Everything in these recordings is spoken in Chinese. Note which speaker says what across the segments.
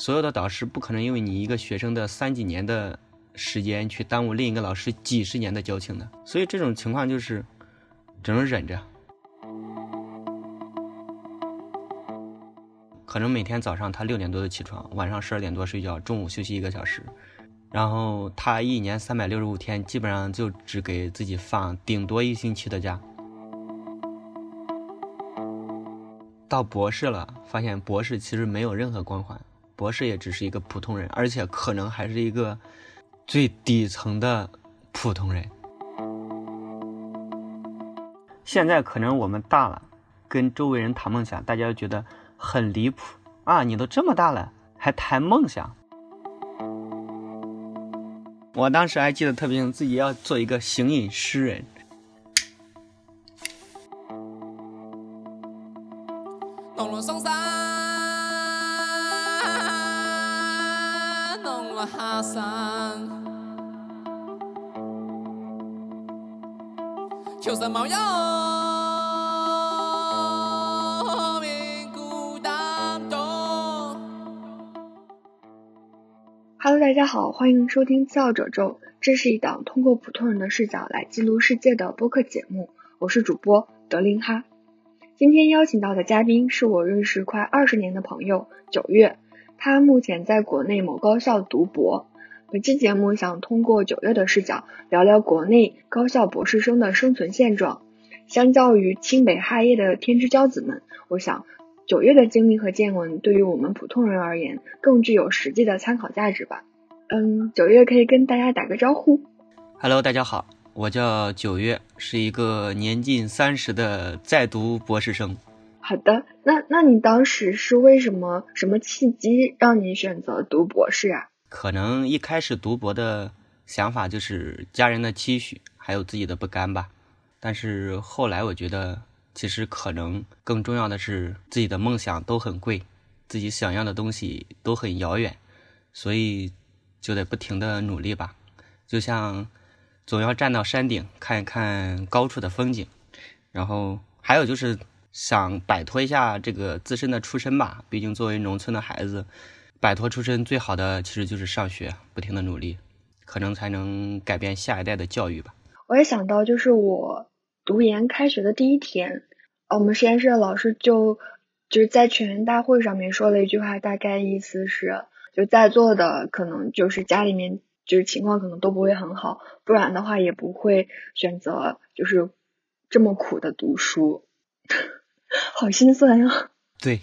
Speaker 1: 所有的导师不可能因为你一个学生的三几年的时间去耽误另一个老师几十年的交情的，所以这种情况就是只能忍着。可能每天早上他六点多就起床，晚上十二点多睡觉，中午休息一个小时，然后他一年三百六十五天，基本上就只给自己放顶多一星期的假。到博士了，发现博士其实没有任何光环，博士也只是一个普通人，而且可能还是一个最底层的普通人。现在可能我们大了，跟周围人谈梦想，大家觉得。很离谱啊！你都这么大了，还谈梦想？我当时还记得特别清，自己要做一个行吟诗人。弄了上山，弄了下山，秋色冒烟。
Speaker 2: Hello，大家好，欢迎收听次要褶皱，这是一档通过普通人的视角来记录世界的播客节目，我是主播德林哈。今天邀请到的嘉宾是我认识快二十年的朋友九月，他目前在国内某高校读博。本期节目想通过九月的视角聊聊国内高校博士生的生存现状。相较于清北哈耶的天之骄子们，我想。九月的经历和见闻，对于我们普通人而言，更具有实际的参考价值吧。嗯，九月可以跟大家打个招呼。
Speaker 1: Hello，大家好，我叫九月，是一个年近三十的在读博士生。
Speaker 2: 好的，那那你当时是为什么什么契机让你选择读博士啊？
Speaker 1: 可能一开始读博的想法就是家人的期许，还有自己的不甘吧。但是后来我觉得。其实可能更重要的是，自己的梦想都很贵，自己想要的东西都很遥远，所以就得不停的努力吧。就像总要站到山顶看一看高处的风景，然后还有就是想摆脱一下这个自身的出身吧。毕竟作为农村的孩子，摆脱出身最好的其实就是上学，不停的努力，可能才能改变下一代的教育吧。
Speaker 2: 我也想到，就是我。读研开学的第一天，我们实验室的老师就就是在全员大会上面说了一句话，大概意思是，就在座的可能就是家里面就是情况可能都不会很好，不然的话也不会选择就是这么苦的读书，好心酸呀。
Speaker 1: 对，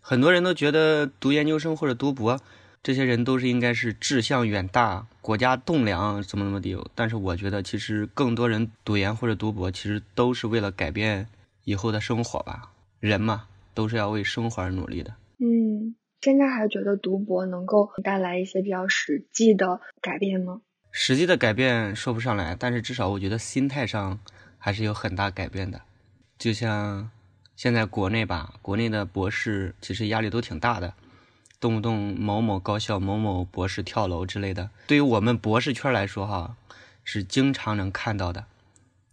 Speaker 1: 很多人都觉得读研究生或者读博。这些人都是应该是志向远大、国家栋梁，怎么怎么地。但是我觉得，其实更多人读研或者读博，其实都是为了改变以后的生活吧。人嘛，都是要为生活而努力的。
Speaker 2: 嗯，现在还觉得读博能够带来一些比较实际的改变吗？
Speaker 1: 实际的改变说不上来，但是至少我觉得心态上还是有很大改变的。就像现在国内吧，国内的博士其实压力都挺大的。动不动某某高校某某博士跳楼之类的，对于我们博士圈来说，哈，是经常能看到的，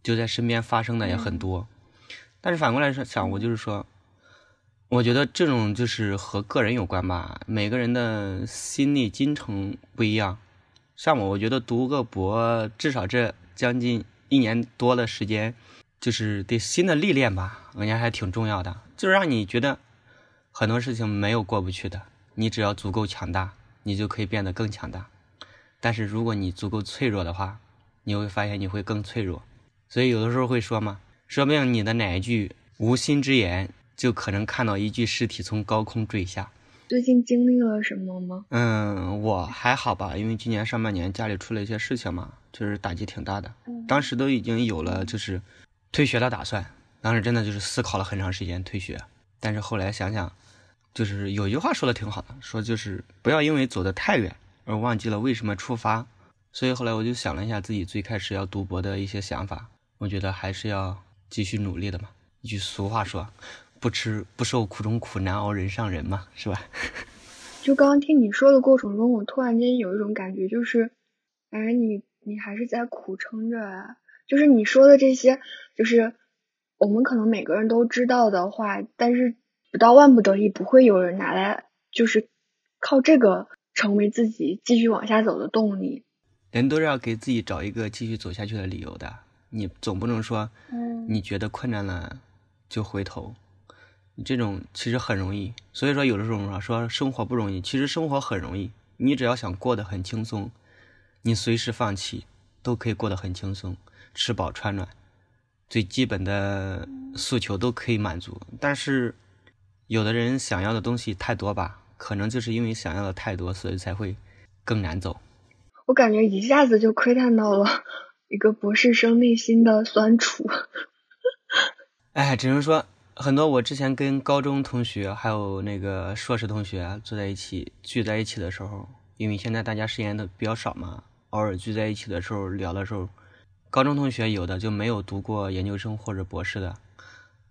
Speaker 1: 就在身边发生的也很多。但是反过来说想，我就是说，我觉得这种就是和个人有关吧，每个人的心理进程不一样。像我，我觉得读个博，至少这将近一年多的时间，就是对新的历练吧，我觉得还挺重要的，就是让你觉得很多事情没有过不去的。你只要足够强大，你就可以变得更强大。但是如果你足够脆弱的话，你会发现你会更脆弱。所以有的时候会说嘛，说不定你的哪一句无心之言，就可能看到一具尸体从高空坠下。
Speaker 2: 最近经历了什么吗？
Speaker 1: 嗯，我还好吧，因为今年上半年家里出了一些事情嘛，就是打击挺大的。当时都已经有了就是退学的打算，当时真的就是思考了很长时间退学，但是后来想想。就是有一句话说的挺好的，说就是不要因为走得太远而忘记了为什么出发。所以后来我就想了一下自己最开始要读博的一些想法，我觉得还是要继续努力的嘛。一句俗话说，不吃不受苦中苦，难熬人上人嘛，是吧？
Speaker 2: 就刚刚听你说的过程中，我突然间有一种感觉，就是，哎，你你还是在苦撑着啊。就是你说的这些，就是我们可能每个人都知道的话，但是。不到万不得已，不会有人拿来就是靠这个成为自己继续往下走的动力。
Speaker 1: 人都是要给自己找一个继续走下去的理由的，你总不能说，
Speaker 2: 嗯
Speaker 1: 你觉得困难了就回头，你这种其实很容易。所以说，有的时候说说生活不容易，其实生活很容易。你只要想过得很轻松，你随时放弃都可以过得很轻松，吃饱穿暖，最基本的诉求都可以满足。但是，有的人想要的东西太多吧，可能就是因为想要的太多，所以才会更难走。
Speaker 2: 我感觉一下子就窥探到了一个博士生内心的酸楚。
Speaker 1: 哎，只能说很多我之前跟高中同学还有那个硕士同学坐在一起聚在一起的时候，因为现在大家时间都比较少嘛，偶尔聚在一起的时候聊的时候，高中同学有的就没有读过研究生或者博士的，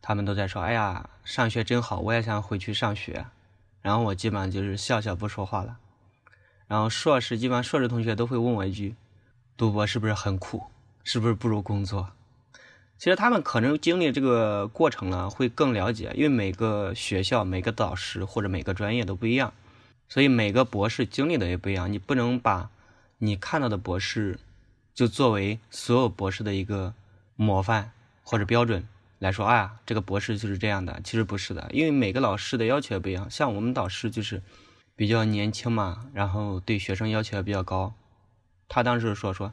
Speaker 1: 他们都在说：“哎呀，上学真好，我也想回去上学。”然后我基本上就是笑笑不说话了。然后硕士基本上硕士同学都会问我一句：“读博是不是很苦？是不是不如工作？”其实他们可能经历这个过程了，会更了解，因为每个学校、每个导师或者每个专业都不一样，所以每个博士经历的也不一样。你不能把你看到的博士就作为所有博士的一个模范或者标准来说，哎呀，这个博士就是这样的。其实不是的，因为每个老师的要求也不一样。像我们导师就是比较年轻嘛，然后对学生要求也比较高。他当时说说，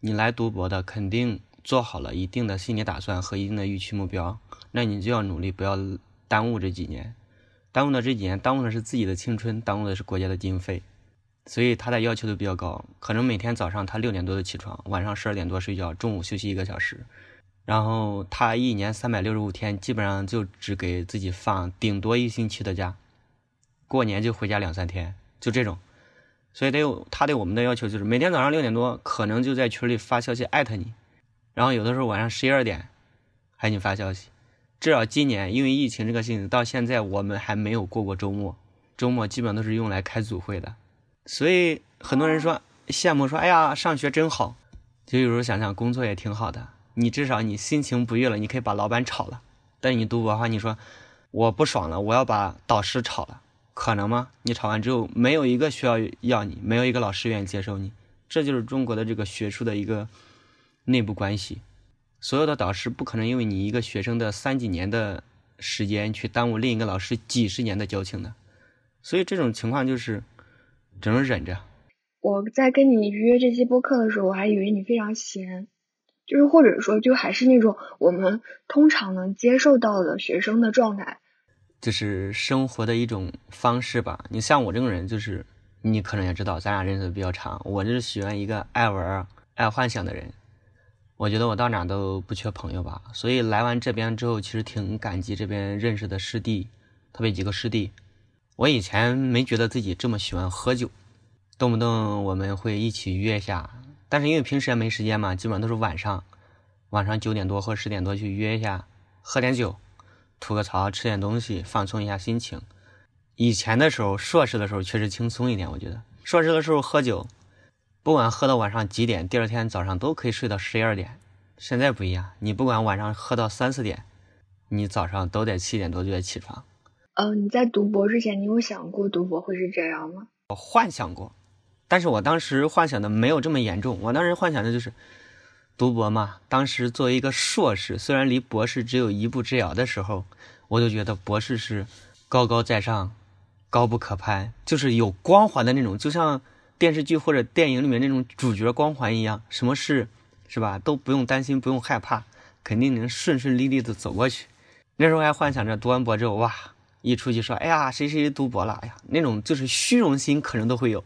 Speaker 1: 你来读博的肯定。做好了一定的心理打算和一定的预期目标，那你就要努力，不要耽误这几年。耽误的这几年，耽误的是自己的青春，耽误的是国家的经费。所以他的要求都比较高，可能每天早上他六点多就起床，晚上十二点多睡觉，中午休息一个小时。然后他一年三百六十五天，基本上就只给自己放顶多一星期的假，过年就回家两三天，就这种。所以得有他对我们的要求就是每天早上六点多，可能就在群里发消息艾特你。然后有的时候晚上十一二点还给你发消息，至少今年因为疫情这个事情，到现在我们还没有过过周末，周末基本都是用来开组会的。所以很多人说羡慕说，哎呀，上学真好。就有时候想想，工作也挺好的，你至少你心情不悦了，你可以把老板炒了。但你读博的话，你说我不爽了，我要把导师炒了，可能吗？你炒完之后，没有一个学校要你，没有一个老师愿意接受你，这就是中国的这个学术的一个。内部关系，所有的导师不可能因为你一个学生的三几年的时间去耽误另一个老师几十年的交情的，所以这种情况就是只能忍着。
Speaker 2: 我在跟你约这期播客的时候，我还以为你非常闲，就是或者说就还是那种我们通常能接受到的学生的状态，
Speaker 1: 就是生活的一种方式吧。你像我这种人，就是你可能也知道，咱俩认识的比较长，我就是喜欢一个爱玩、爱幻想的人。我觉得我到哪都不缺朋友吧，所以来完这边之后，其实挺感激这边认识的师弟，特别几个师弟。我以前没觉得自己这么喜欢喝酒，动不动我们会一起约一下，但是因为平时也没时间嘛，基本上都是晚上，晚上九点多或十点多去约一下，喝点酒，吐个槽，吃点东西，放松一下心情。以前的时候，硕士的时候确实轻松一点，我觉得硕士的时候喝酒。不管喝到晚上几点，第二天早上都可以睡到十一二点。现在不一样，你不管晚上喝到三四点，你早上都得七点多就得起床。
Speaker 2: 呃，你在读博之前，你有想过读博会是这样吗？
Speaker 1: 我幻想过，但是我当时幻想的没有这么严重。我当时幻想的就是读博嘛。当时作为一个硕士，虽然离博士只有一步之遥的时候，我就觉得博士是高高在上、高不可攀，就是有光环的那种，就像。电视剧或者电影里面那种主角光环一样，什么事是吧都不用担心，不用害怕，肯定能顺顺利利的走过去。那时候还幻想着读完博之后，哇，一出去说，哎呀，谁谁读博了，哎呀，那种就是虚荣心可能都会有。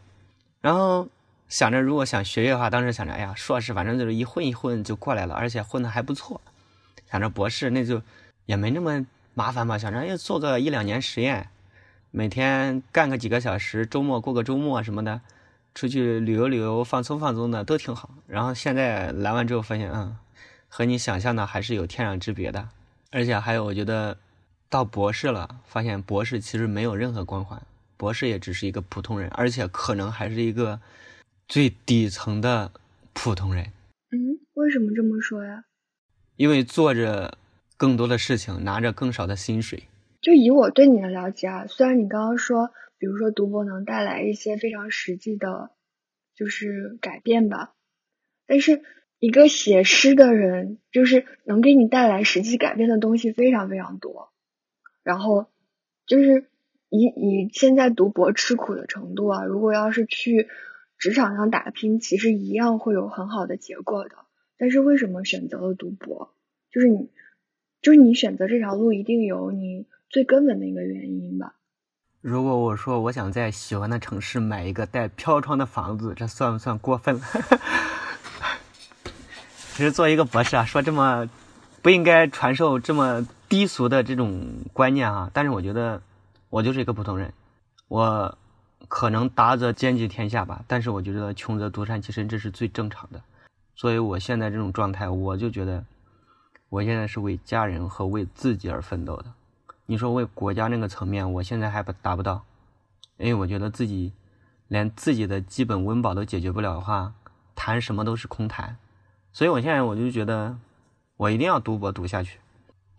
Speaker 1: 然后想着如果想学业的话，当时想着，哎呀，硕士反正就是一混一混就过来了，而且混的还不错。想着博士那就也没那么麻烦吧，想着要做个一两年实验，每天干个几个小时，周末过个周末什么的。出去旅游旅游，放松放松的都挺好。然后现在来完之后发现，嗯，和你想象的还是有天壤之别的。而且还有，我觉得到博士了，发现博士其实没有任何光环，博士也只是一个普通人，而且可能还是一个最底层的普通人。
Speaker 2: 嗯，为什么这么说呀？
Speaker 1: 因为做着更多的事情，拿着更少的薪水。
Speaker 2: 就以我对你的了解啊，虽然你刚刚说，比如说读博能带来一些非常实际的，就是改变吧，但是一个写诗的人，就是能给你带来实际改变的东西非常非常多。然后就是以以现在读博吃苦的程度啊，如果要是去职场上打拼，其实一样会有很好的结果的。但是为什么选择了读博？就是你，就是你选择这条路，一定有你。最根本的一个原因吧。
Speaker 1: 如果我说我想在喜欢的城市买一个带飘窗的房子，这算不算过分了？其实做一个博士啊，说这么不应该传授这么低俗的这种观念啊。但是我觉得我就是一个普通人，我可能达则兼济天下吧，但是我觉得穷则独善其身，这是最正常的。所以我现在这种状态，我就觉得我现在是为家人和为自己而奋斗的。你说为国家那个层面，我现在还不达不到，因为我觉得自己连自己的基本温饱都解决不了的话，谈什么都是空谈。所以我现在我就觉得，我一定要读博读下去，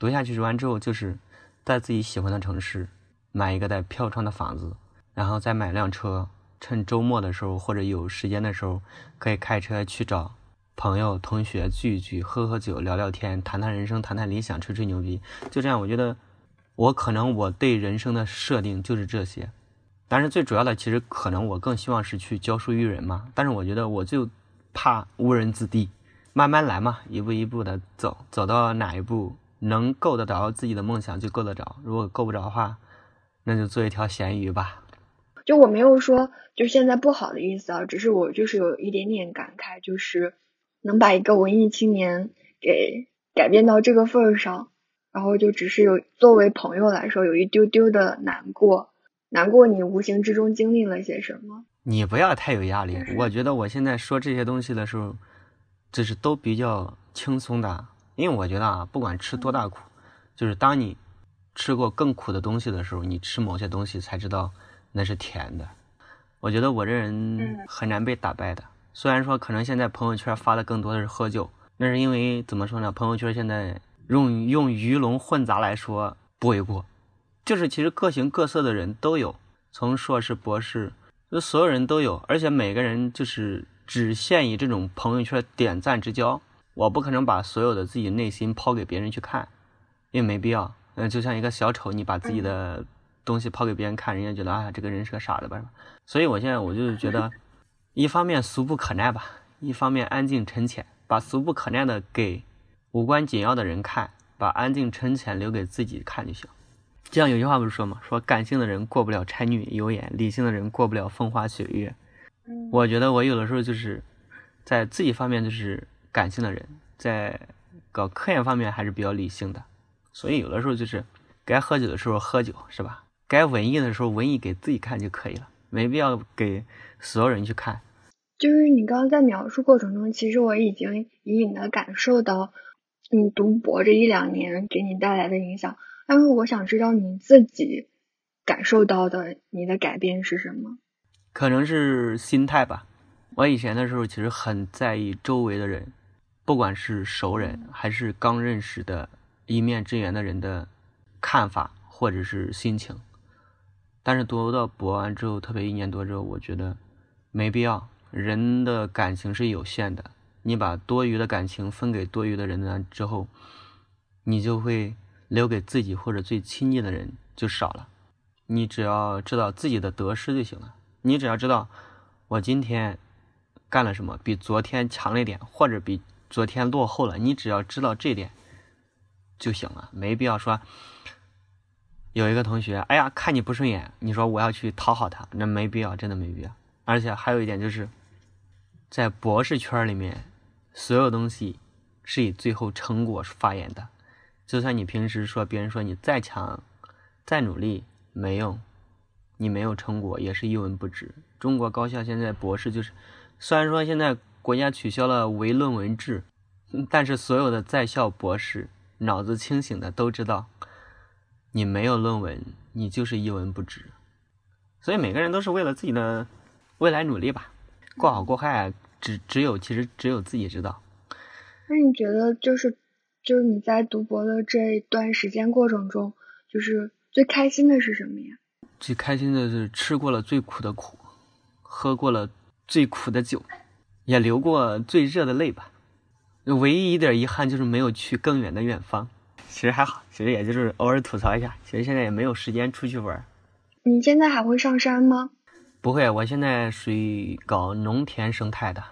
Speaker 1: 读下去读完之后，就是在自己喜欢的城市买一个带飘窗的房子，然后再买辆车，趁周末的时候或者有时间的时候，可以开车去找朋友同学聚一聚，喝喝酒，聊聊天，谈谈人生，谈谈理想，吹吹牛逼。就这样，我觉得。我可能我对人生的设定就是这些，但是最主要的其实可能我更希望是去教书育人嘛。但是我觉得我就怕误人子弟，慢慢来嘛，一步一步的走，走到哪一步能够得着自己的梦想就够得着，如果够不着的话，那就做一条咸鱼吧。
Speaker 2: 就我没有说就现在不好的意思啊，只是我就是有一点点感慨，就是能把一个文艺青年给改变到这个份儿上。然后就只是有作为朋友来说，有一丢丢的难过，难过你无形之中经历了些什么。
Speaker 1: 你不要太有压力，我觉得我现在说这些东西的时候，就是都比较轻松的，因为我觉得啊，不管吃多大苦，就是当你吃过更苦的东西的时候，你吃某些东西才知道那是甜的。我觉得我这人很难被打败的，虽然说可能现在朋友圈发的更多的是喝酒，那是因为怎么说呢？朋友圈现在。用用鱼龙混杂来说不为过，就是其实各形各色的人都有，从硕士、博士，就所有人都有，而且每个人就是只限于这种朋友圈点赞之交。我不可能把所有的自己内心抛给别人去看，因为没必要。嗯，就像一个小丑，你把自己的东西抛给别人看，人家觉得啊，这个人是个傻子吧？所以我现在我就觉得，一方面俗不可耐吧，一方面安静沉潜，把俗不可耐的给。无关紧要的人看，把安静沉潜留给自己看就行。这样有句话不是说吗？说感性的人过不了柴米油盐，理性的人过不了风花雪月。我觉得我有的时候就是在自己方面就是感性的人，在搞科研方面还是比较理性的。所以有的时候就是该喝酒的时候喝酒，是吧？该文艺的时候文艺给自己看就可以了，没必要给所有人去看。
Speaker 2: 就是你刚刚在描述过程中，其实我已经隐隐的感受到。你读博这一两年给你带来的影响，但是我想知道你自己感受到的你的改变是什么？
Speaker 1: 可能是心态吧。我以前的时候其实很在意周围的人，不管是熟人还是刚认识的一面之缘的人的看法或者是心情。但是读到博完之后，特别一年多之后，我觉得没必要。人的感情是有限的。你把多余的感情分给多余的人呢之后，你就会留给自己或者最亲近的人就少了。你只要知道自己的得失就行了。你只要知道我今天干了什么比昨天强了一点，或者比昨天落后了，你只要知道这点就行了。没必要说有一个同学，哎呀看你不顺眼，你说我要去讨好他，那没必要，真的没必要。而且还有一点就是在博士圈里面。所有东西是以最后成果发言的，就算你平时说别人说你再强、再努力没用，你没有成果也是一文不值。中国高校现在博士就是，虽然说现在国家取消了唯论文制，但是所有的在校博士脑子清醒的都知道，你没有论文，你就是一文不值。所以每个人都是为了自己的未来努力吧，过好过坏。只只有其实只有自己知道。
Speaker 2: 那你觉得就是就是你在读博的这一段时间过程中，就是最开心的是什么呀？
Speaker 1: 最开心的是吃过了最苦的苦，喝过了最苦的酒，也流过最热的泪吧。唯一一点遗憾就是没有去更远的远方。其实还好，其实也就是偶尔吐槽一下。其实现在也没有时间出去玩。
Speaker 2: 你现在还会上山吗？
Speaker 1: 不会，我现在属于搞农田生态的。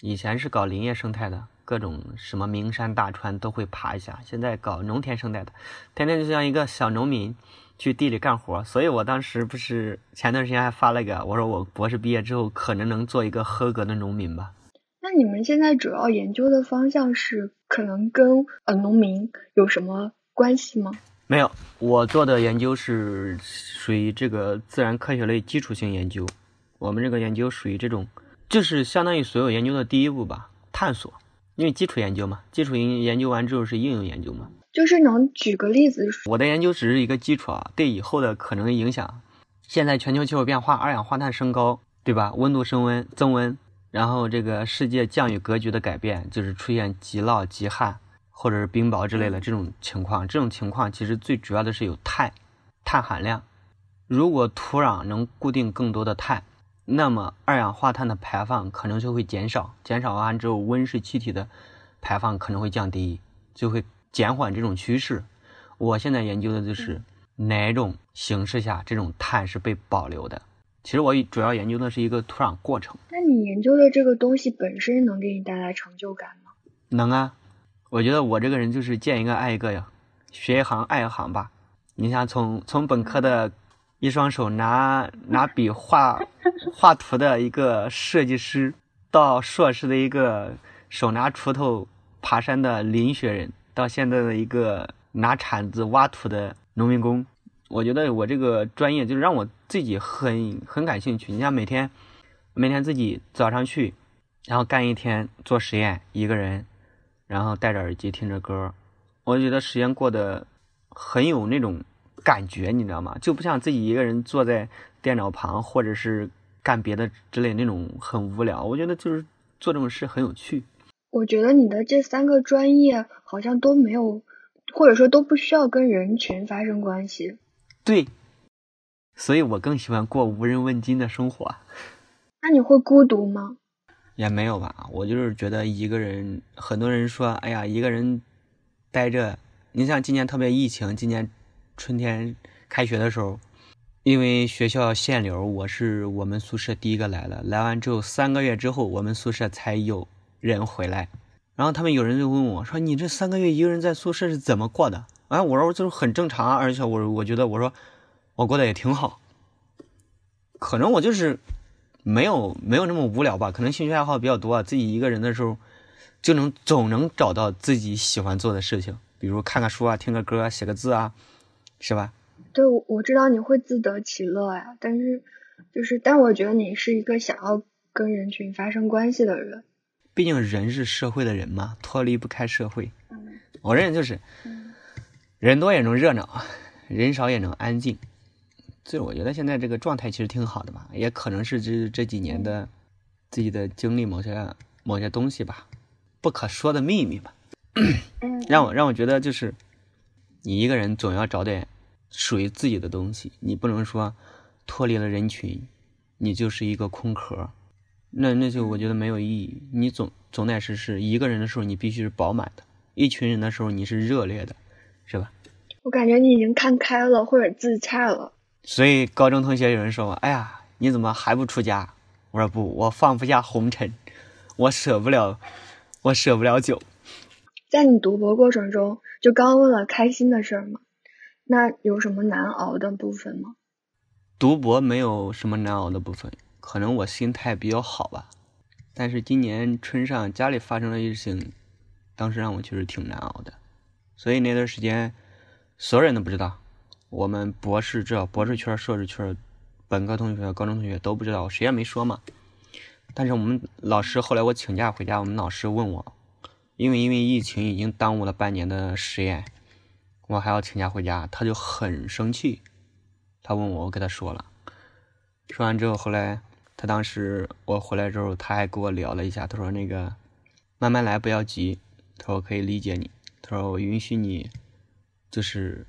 Speaker 1: 以前是搞林业生态的，各种什么名山大川都会爬一下。现在搞农田生态的，天天就像一个小农民去地里干活。所以我当时不是前段时间还发了个，我说我博士毕业之后可能能做一个合格的农民吧。
Speaker 2: 那你们现在主要研究的方向是可能跟呃农民有什么关系吗？
Speaker 1: 没有，我做的研究是属于这个自然科学类基础性研究。我们这个研究属于这种。就是相当于所有研究的第一步吧，探索。因为基础研究嘛，基础研研究完之后是应用研究嘛。
Speaker 2: 就是能举个例子？
Speaker 1: 我的研究只是一个基础啊，对以后的可能影响。现在全球气候变化，二氧化碳升高，对吧？温度升温增温，然后这个世界降雨格局的改变，就是出现极涝、极旱或者是冰雹之类的这种情况。这种情况其实最主要的是有碳，碳含量。如果土壤能固定更多的碳。那么二氧化碳的排放可能就会减少，减少完之后温室气体的排放可能会降低，就会减缓这种趋势。我现在研究的就是哪种形式下这种碳是被保留的。其实我主要研究的是一个土壤过程。
Speaker 2: 那你研究的这个东西本身能给你带来成就感吗？
Speaker 1: 能啊，我觉得我这个人就是见一个爱一个呀，学一行爱一行吧。你想从从本科的。一双手拿拿笔画 画图的一个设计师，到硕士的一个手拿锄头爬山的林学人，到现在的一个拿铲子挖土的农民工，我觉得我这个专业就是让我自己很很感兴趣。你像每天每天自己早上去，然后干一天做实验，一个人，然后戴着耳机听着歌，我觉得时间过得很有那种。感觉你知道吗？就不像自己一个人坐在电脑旁，或者是干别的之类那种很无聊。我觉得就是做这种事很有趣。
Speaker 2: 我觉得你的这三个专业好像都没有，或者说都不需要跟人群发生关系。
Speaker 1: 对，所以我更喜欢过无人问津的生活。
Speaker 2: 那你会孤独吗？
Speaker 1: 也没有吧，我就是觉得一个人。很多人说，哎呀，一个人待着。你像今年特别疫情，今年。春天开学的时候，因为学校限流，我是我们宿舍第一个来了。来完之后，三个月之后，我们宿舍才有人回来。然后他们有人就问我说：“你这三个月一个人在宿舍是怎么过的？”哎，我说就是很正常啊，而且我我觉得我说我过得也挺好。可能我就是没有没有那么无聊吧，可能兴趣爱好比较多，自己一个人的时候就能总能找到自己喜欢做的事情，比如看看书啊，听个歌啊，写个字啊。是吧？
Speaker 2: 对，我知道你会自得其乐呀，但是就是，但我觉得你是一个想要跟人群发生关系的人。
Speaker 1: 毕竟人是社会的人嘛，脱离不开社会。嗯，我认为就是，人多也能热闹，人少也能安静。所以我觉得现在这个状态其实挺好的吧，也可能是这这几年的自己的经历某些某些东西吧，不可说的秘密吧。让我让我觉得就是，你一个人总要找点。属于自己的东西，你不能说脱离了人群，你就是一个空壳，那那就我觉得没有意义。你总总得是是一个人的时候，你必须是饱满的；一群人的时候，你是热烈的，是吧？
Speaker 2: 我感觉你已经看开了，或者自洽了。
Speaker 1: 所以高中同学有人说我：“哎呀，你怎么还不出家？”我说：“不，我放不下红尘，我舍不了，我舍不了酒。”
Speaker 2: 在你读博过程中，就刚问了开心的事儿吗？那有什么难熬的部分吗？
Speaker 1: 读博没有什么难熬的部分，可能我心态比较好吧。但是今年春上家里发生了一事情，当时让我确实挺难熬的。所以那段时间，所有人都不知道，我们博士这，博士圈、硕士圈、本科同学、高中同学都不知道，谁也没说嘛。但是我们老师后来我请假回家，我们老师问我，因为因为疫情已经耽误了半年的实验。我还要请假回家，他就很生气。他问我，我给他说了。说完之后，后来他当时我回来之后，他还跟我聊了一下。他说：“那个慢慢来，不要急。”他说：“可以理解你。”他说：“我允许你，就是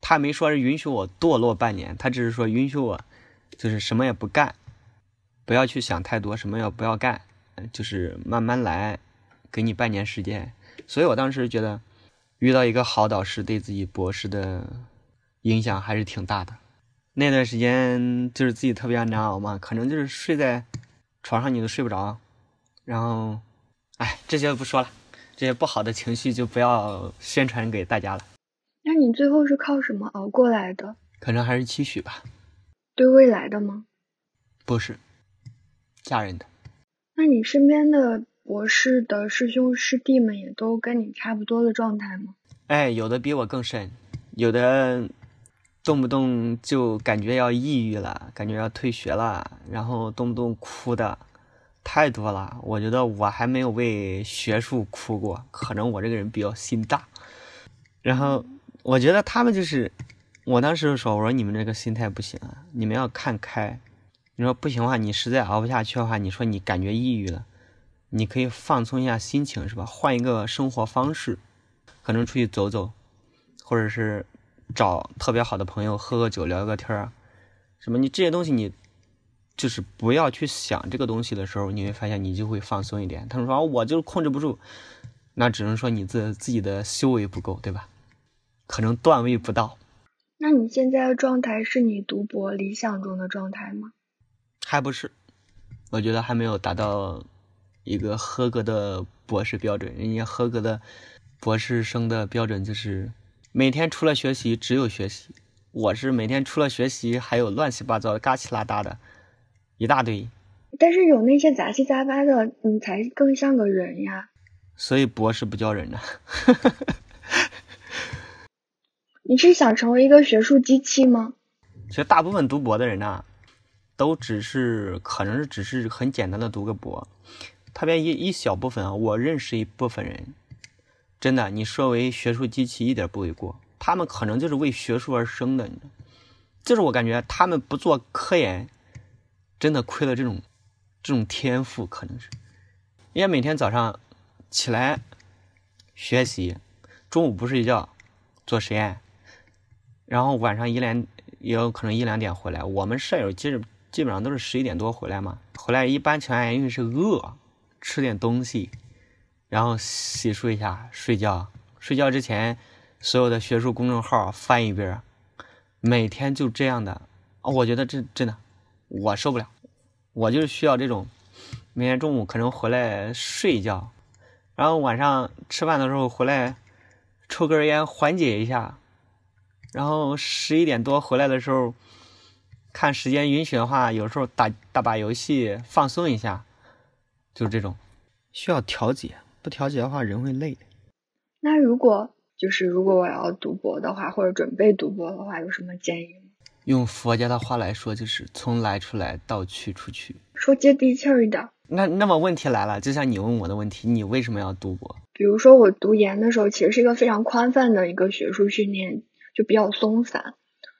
Speaker 1: 他没说是允许我堕落半年，他只是说允许我，就是什么也不干，不要去想太多，什么也不要干，就是慢慢来，给你半年时间。所以我当时觉得，遇到一个好导师，对自己博士的影响还是挺大的。那段时间就是自己特别难熬嘛，可能就是睡在床上你都睡不着，然后，哎，这些不说了，这些不好的情绪就不要宣传给大家了。
Speaker 2: 那你最后是靠什么熬过来的？
Speaker 1: 可能还是期许吧。
Speaker 2: 对未来的吗？
Speaker 1: 不是，家人的。
Speaker 2: 那你身边的博士的师兄师弟们也都跟你差不多的状态吗？
Speaker 1: 哎，有的比我更深，有的动不动就感觉要抑郁了，感觉要退学了，然后动不动哭的太多了。我觉得我还没有为学术哭过，可能我这个人比较心大，然后。我觉得他们就是，我当时说，我说你们这个心态不行啊，你们要看开。你说不行的话，你实在熬不下去的话，你说你感觉抑郁了，你可以放松一下心情，是吧？换一个生活方式，可能出去走走，或者是找特别好的朋友喝个酒聊个天儿，什么？你这些东西你就是不要去想这个东西的时候，你会发现你就会放松一点。他们说我就控制不住，那只能说你自自己的修为不够，对吧？可能段位不到，
Speaker 2: 那你现在的状态是你读博理想中的状态吗？
Speaker 1: 还不是，我觉得还没有达到一个合格的博士标准。人家合格的博士生的标准就是每天除了学习只有学习，我是每天除了学习还有乱七八糟、嘎七拉搭的一大堆。
Speaker 2: 但是有那些杂七杂八的，你才更像个人呀。
Speaker 1: 所以博士不叫人呢。
Speaker 2: 你是想成为一个学术机器吗？
Speaker 1: 其实大部分读博的人呢，都只是可能是只是很简单的读个博，特别一一小部分啊，我认识一部分人，真的，你说为学术机器一点不为过，他们可能就是为学术而生的，就是我感觉他们不做科研，真的亏了这种这种天赋，可能是，因为每天早上起来学习，中午不睡觉做实验。然后晚上一两也有可能一两点回来，我们舍友基本基本上都是十一点多回来嘛。回来一般情况下因为是饿，吃点东西，然后洗漱一下睡觉。睡觉之前所有的学术公众号翻一遍，每天就这样的。我觉得这真的我受不了，我就是需要这种每天中午可能回来睡一觉，然后晚上吃饭的时候回来抽根烟缓解一下。然后十一点多回来的时候，看时间允许的话，有时候打打把游戏放松一下，就是这种，需要调节，不调节的话人会累。
Speaker 2: 那如果就是如果我要读博的话，或者准备读博的话，有什么建议吗？
Speaker 1: 用佛家的话来说，就是从来出来到去出去。
Speaker 2: 说接地气儿一点。
Speaker 1: 那那么问题来了，就像你问我的问题，你为什么要读博？
Speaker 2: 比如说我读研的时候，其实是一个非常宽泛的一个学术训练。就比较松散，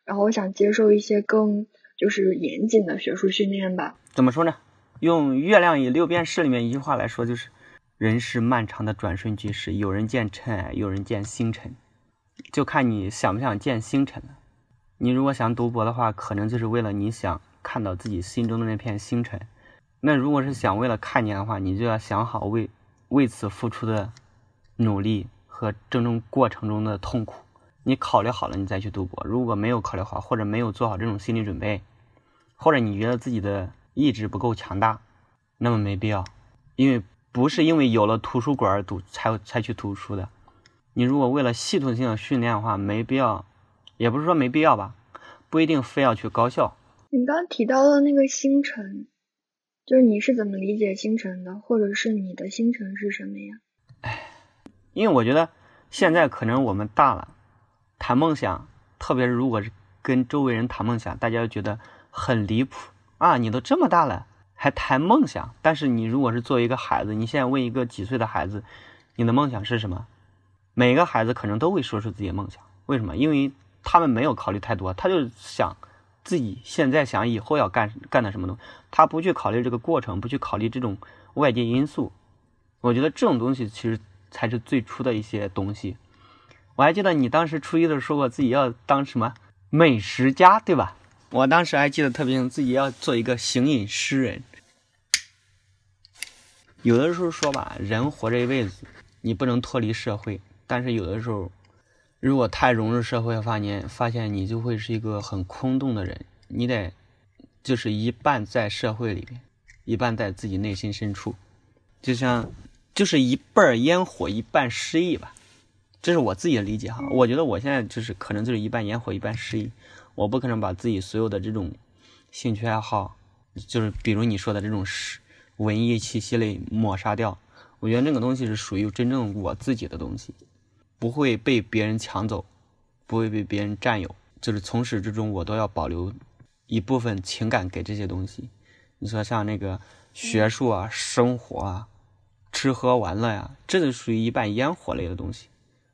Speaker 2: 然后我想接受一些更就是严谨的学术训练吧。
Speaker 1: 怎么说呢？用《月亮与六便士》里面一句话来说，就是“人是漫长的转瞬即逝，有人见尘埃，有人见星辰，就看你想不想见星辰了。”你如果想读博的话，可能就是为了你想看到自己心中的那片星辰。那如果是想为了看见的话，你就要想好为为此付出的努力和这种过程中的痛苦。你考虑好了，你再去读博。如果没有考虑好，或者没有做好这种心理准备，或者你觉得自己的意志不够强大，那么没必要。因为不是因为有了图书馆而读才才去读书的。你如果为了系统性的训练的话，没必要，也不是说没必要吧，不一定非要去高校。
Speaker 2: 你刚提到的那个星辰，就是你是怎么理解星辰的，或者是你的星辰是什么呀？
Speaker 1: 哎，因为我觉得现在可能我们大了。谈梦想，特别是如果是跟周围人谈梦想，大家觉得很离谱啊！你都这么大了，还谈梦想？但是你如果是作为一个孩子，你现在问一个几岁的孩子，你的梦想是什么？每个孩子可能都会说出自己的梦想。为什么？因为他们没有考虑太多，他就想自己现在想以后要干干的什么东西，他不去考虑这个过程，不去考虑这种外界因素。我觉得这种东西其实才是最初的一些东西。我还记得你当时初一的时候说过自己要当什么美食家，对吧？我当时还记得特别清，自己要做一个行饮诗人。有的时候说吧，人活这一辈子，你不能脱离社会，但是有的时候，如果太融入社会，发现发现你就会是一个很空洞的人。你得就是一半在社会里面，一半在自己内心深处，就像就是一半烟火，一半诗意吧。这是我自己的理解哈。我觉得我现在就是可能就是一半烟火，一半诗意。我不可能把自己所有的这种兴趣爱好，就是比如你说的这种诗。文艺气息类抹杀掉，我觉得那个东西是属于真正我自己的东西，不会被别人抢走，不会被别人占有。就是从始至终，我都要保留一部分情感给这些东西。你说像那个学术啊、生活啊、吃喝玩乐呀，这就属于一半烟火类的东西。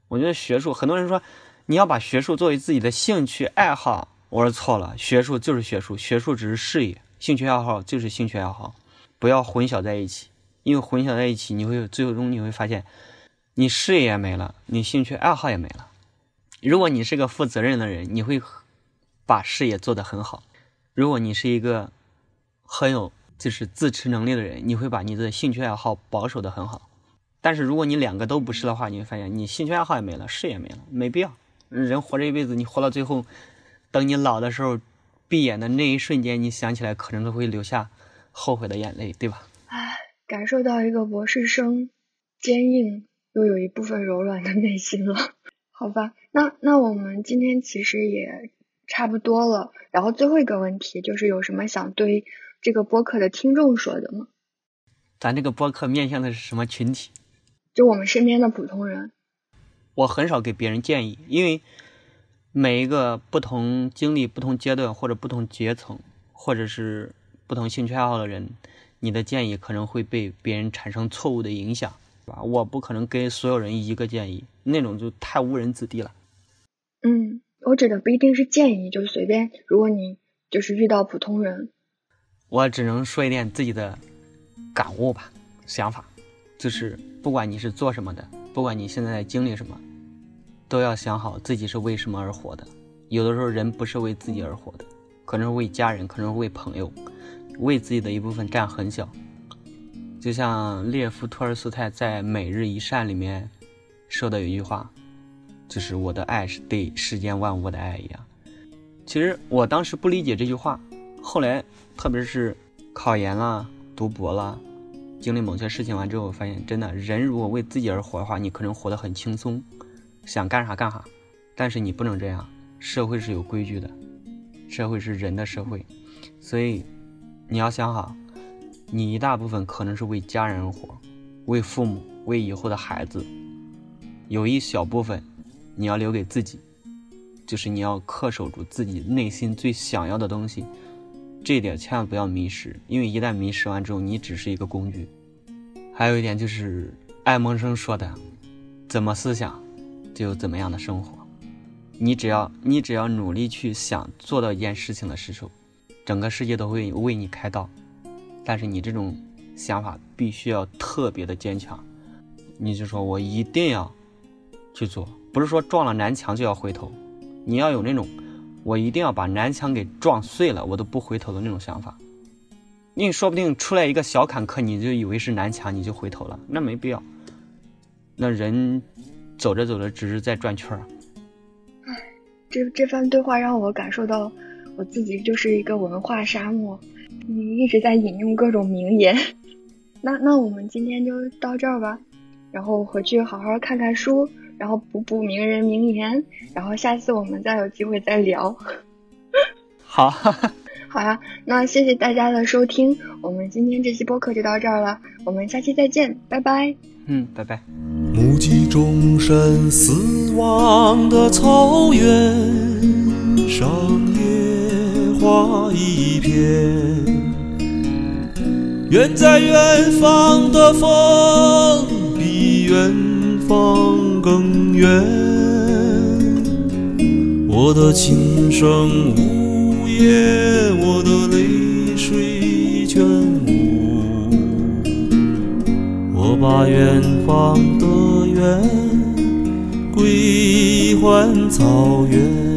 Speaker 1: 我觉得学术，很多人说你要把学术作为自己的兴趣爱好，我说错了，学术就是学术，学术只是事业，兴趣爱好就是兴趣爱好。不要混淆在一起，因为混淆在一起，你会最终你会发现，你事业也没了，你兴趣爱好也没了。如果你是个负责任的人，你会把事业做得很好；如果你是一个很有就是自持能力的人，你会把你的兴趣爱好保守的很好。但是如果你两个都不是的话，你会发现你兴趣爱好也没了，事业没了，没必要。人活这一辈子，你活到最后，等你老的时候，闭眼的那一瞬间，你想起来可能都会留下。后悔的眼泪，对吧？
Speaker 2: 唉，感受到一个博士生坚硬又有一部分柔软的内心了。好吧，那那我们今天其实也差不多了。然后最后一个问题就是，有什么想对这个播客的听众说的吗？
Speaker 1: 咱这个播客面向的是什么群体？
Speaker 2: 就我们身边的普通人。
Speaker 1: 我很少给别人建议，因为每一个不同经历、不同阶段或者不同阶层，或者是。不同兴趣爱好的人，你的建议可能会被别人产生错误的影响，是吧？我不可能给所有人一个建议，那种就太误人子弟了。
Speaker 2: 嗯，我指的不一定是建议，就是随便。如果你就是遇到普通人，
Speaker 1: 我只能说一点自己的感悟吧，想法，就是不管你是做什么的，不管你现在在经历什么，都要想好自己是为什么而活的。有的时候人不是为自己而活的，可能是为家人，可能是为朋友。为自己的一部分占很小，就像列夫·托尔斯泰在《每日一善》里面说的有一句话，就是“我的爱是对世间万物的爱”一样。其实我当时不理解这句话，后来特别是考研啦、读博啦，经历某些事情完之后，发现真的，人如果为自己而活的话，你可能活得很轻松，想干啥干啥。但是你不能这样，社会是有规矩的，社会是人的社会，所以。你要想好，你一大部分可能是为家人而活，为父母，为以后的孩子，有一小部分你要留给自己，就是你要恪守住自己内心最想要的东西，这一点千万不要迷失，因为一旦迷失完之后，你只是一个工具。还有一点就是爱默生说的，怎么思想，就有怎么样的生活。你只要你只要努力去想做到一件事情的时候。整个世界都会为你开道，但是你这种想法必须要特别的坚强。你就说我一定要去做，不是说撞了南墙就要回头，你要有那种我一定要把南墙给撞碎了，我都不回头的那种想法。你说不定出来一个小坎坷，你就以为是南墙，你就回头了，那没必要。那人走着走着只是在转圈儿。
Speaker 2: 唉，这这番对话让我感受到。我自己就是一个文化沙漠，你一直在引用各种名言。那那我们今天就到这儿吧，然后回去好好看看书，然后补补名人名言，然后下次我们再有机会再聊。
Speaker 1: 好，
Speaker 2: 好呀，那谢谢大家的收听，我们今天这期播客就到这儿了，我们下期再见，拜拜。
Speaker 1: 嗯，拜拜。
Speaker 3: 目击众生死亡的草原上。画一片，远在远方的风比远方更远。我的琴声呜咽，我的泪水全无。我把远方的远归还草原。